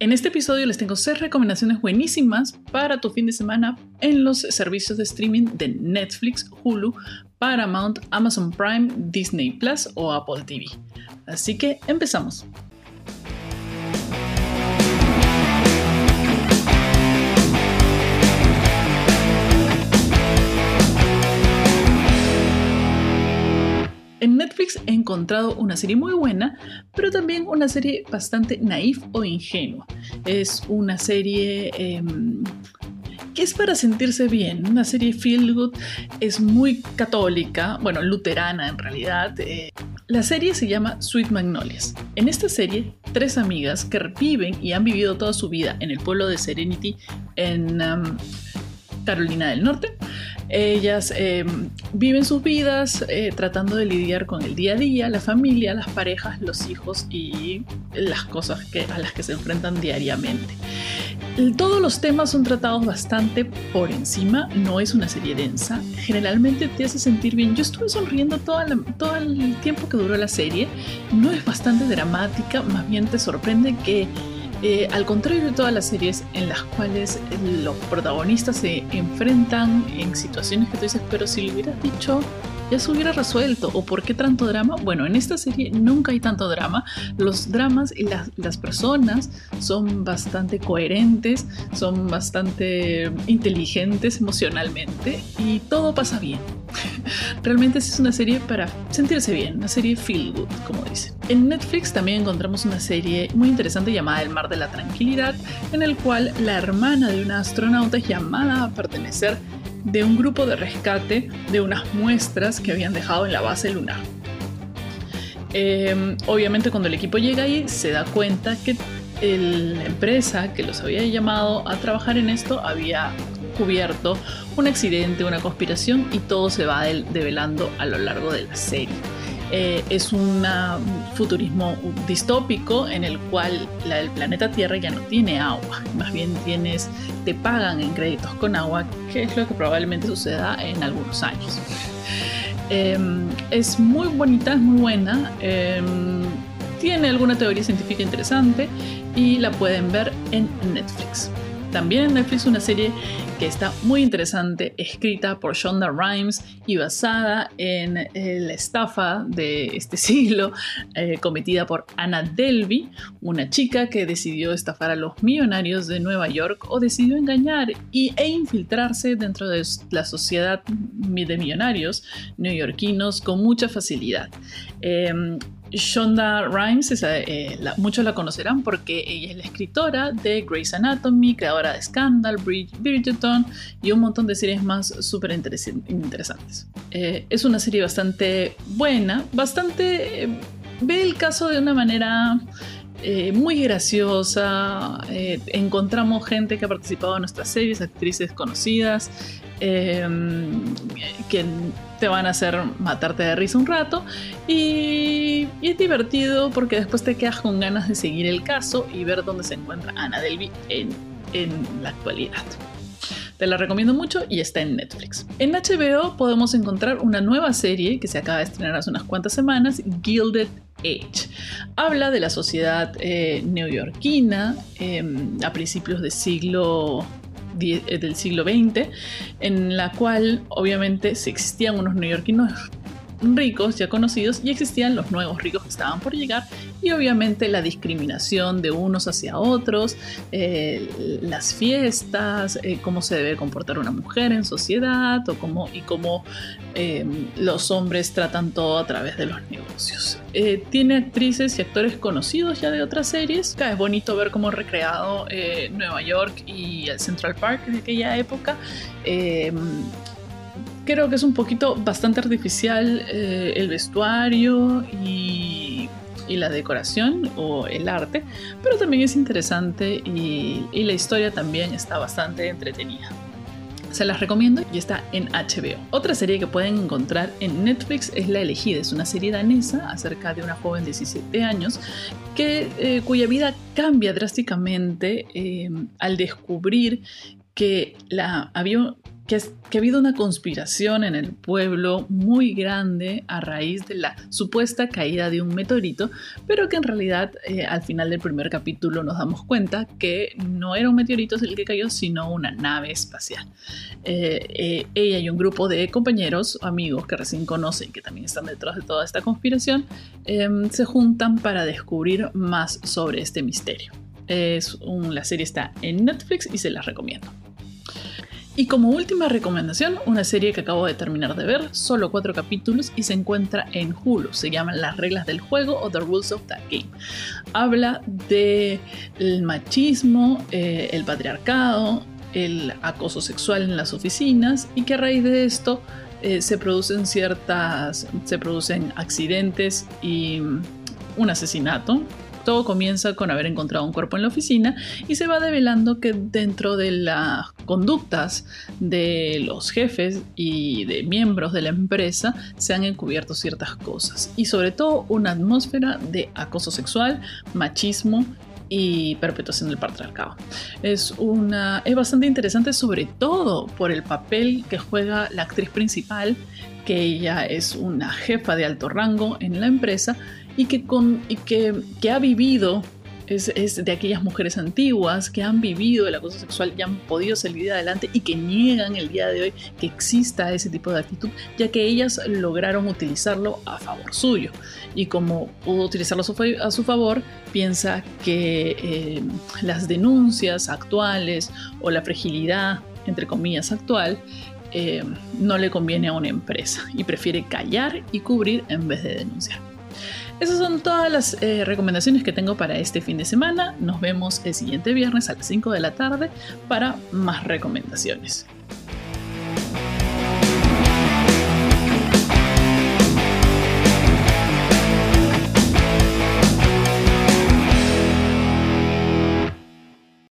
En este episodio les tengo 6 recomendaciones buenísimas para tu fin de semana en los servicios de streaming de Netflix, Hulu, Paramount, Amazon Prime, Disney Plus o Apple TV. Así que empezamos. En Netflix he encontrado una serie muy buena, pero también una serie bastante naif o ingenua. Es una serie em, que es para sentirse bien, una serie feel good, es muy católica, bueno, luterana en realidad. Eh. La serie se llama Sweet Magnolias. En esta serie, tres amigas que viven y han vivido toda su vida en el pueblo de Serenity en Carolina del Norte, ellas eh, viven sus vidas eh, tratando de lidiar con el día a día, la familia, las parejas, los hijos y las cosas que, a las que se enfrentan diariamente. Todos los temas son tratados bastante por encima, no es una serie densa, generalmente te hace sentir bien. Yo estuve sonriendo todo el tiempo que duró la serie, no es bastante dramática, más bien te sorprende que eh, al contrario de todas las series en las cuales los protagonistas se enfrentan en situaciones que tú dices, pero si lo hubieras dicho ya se hubiera resuelto. ¿O por qué tanto drama? Bueno, en esta serie nunca hay tanto drama. Los dramas y las, personas son bastante coherentes, son bastante inteligentes emocionalmente y todo pasa bien. Realmente es una serie para sentirse bien, una serie feel good, como dicen. En Netflix también encontramos una serie muy interesante llamada El Mar de la Tranquilidad, en el cual la hermana de una astronauta es llamada a pertenecer de un grupo de rescate de unas muestras que habían dejado en la base lunar. Em, obviamente cuando el equipo llega ahí se da cuenta que la empresa que los había llamado a trabajar en esto había un accidente, una conspiración y todo se va develando a lo largo de la serie. Eh, es un futurismo distópico en el cual el planeta Tierra ya no tiene agua, más bien tienes, te pagan en créditos con agua, que es lo que probablemente suceda en algunos años. Em, es muy bonita, es muy buena, em, tiene alguna teoría científica interesante y la pueden ver en Netflix. También en Netflix una serie que está muy interesante, escrita por Shonda Rhimes y basada en eh, la estafa de este siglo, eh, cometida por Anna Delvey, una chica que decidió estafar a los millonarios de Nueva York o decidió engañar y, e infiltrarse dentro de la sociedad de millonarios neoyorquinos con mucha facilidad. Em, Shonda Rhimes, eh, muchos la conocerán porque ella es la escritora de Grey's Anatomy, creadora de Scandal, Bridgerton y un montón de series más súper interesantes. Eh, es una serie bastante buena, bastante... Eh, ve el caso de una manera muy graciosa. encontramos gente que ha participado en nuestras series, actrices conocidas, que te van a hacer matarte de risa un rato y, es divertido porque después te quedas con ganas de seguir el caso y ver dónde se encuentra Ana Delby en, en la actualidad. Te la recomiendo mucho y está en Netflix. En HBO podemos encontrar una nueva serie que se acaba de estrenar hace unas cuantas semanas, Gilded Habla de la sociedad eh, neoyorquina em, a principios del siglo eh, del siglo XX, en la cual obviamente se existían unos neoyorquinos ricos ya conocidos y existían los nuevos ricos que estaban por llegar y obviamente la discriminación de unos hacia otros, eh, las fiestas, eh, cómo se debe comportar una mujer en sociedad o cómo, y cómo eh, los hombres tratan todo a través de los negocios. tiene actrices y actores conocidos ya de otras series. Es bonito ver cómo recreado Nueva York y el Central Park de aquella época creo que es un poquito bastante artificial eh, el vestuario y, la decoración o el arte, pero también es interesante y, la historia también está bastante entretenida. Se las recomiendo y está en HBO. Otra serie que pueden encontrar en Netflix es La Elegida. Es una serie danesa acerca de una joven de 17 años que, eh, cuya vida cambia drásticamente eh, al descubrir que la, había que, ha habido una conspiración en el pueblo muy grande a raíz de la supuesta caída de un meteorito, pero que en realidad eh, al final del primer capítulo nos damos cuenta que no era un meteorito el que cayó, sino una nave espacial. Eh, eh, ella y un grupo de compañeros, amigos que recién conocen, que también están detrás de toda esta conspiración, em, se juntan para descubrir más sobre este misterio. La serie está en Netflix y se las recomiendo. Y como última recomendación, una serie que acabo de terminar de ver, solo cuatro capítulos y se encuentra en Hulu. Se llama Las reglas del juego o The Rules of That Game. Habla del machismo, eh, el patriarcado, el acoso sexual en las oficinas y que a raíz de esto eh, se producen ciertas, se producen accidentes y un asesinato todo comienza con haber encontrado un cuerpo en la oficina y se va develando que dentro de las conductas de los jefes y de miembros de la empresa se han encubierto ciertas cosas y sobre todo una atmósfera de acoso sexual, machismo y perpetuación del patriarcado. Es, una, es bastante interesante sobre todo por el papel que juega la actriz principal, que ella es una jefa de alto rango en la empresa y que, con, y que, que ha vivido es, es, de aquellas mujeres antiguas que han vivido el acoso sexual y han podido salir adelante y que niegan el día de hoy que exista ese tipo de actitud, ya que ellas lograron utilizarlo a favor suyo. Y como pudo utilizarlo a su, favor, piensa que eh, las denuncias actuales o la fragilidad, entre comillas, actual, eh, no le conviene a una empresa y prefiere callar y cubrir en vez de denunciar. Esas son todas las eh, recomendaciones que tengo para este fin de semana. Nos vemos el siguiente viernes a las 5 de la tarde para más recomendaciones.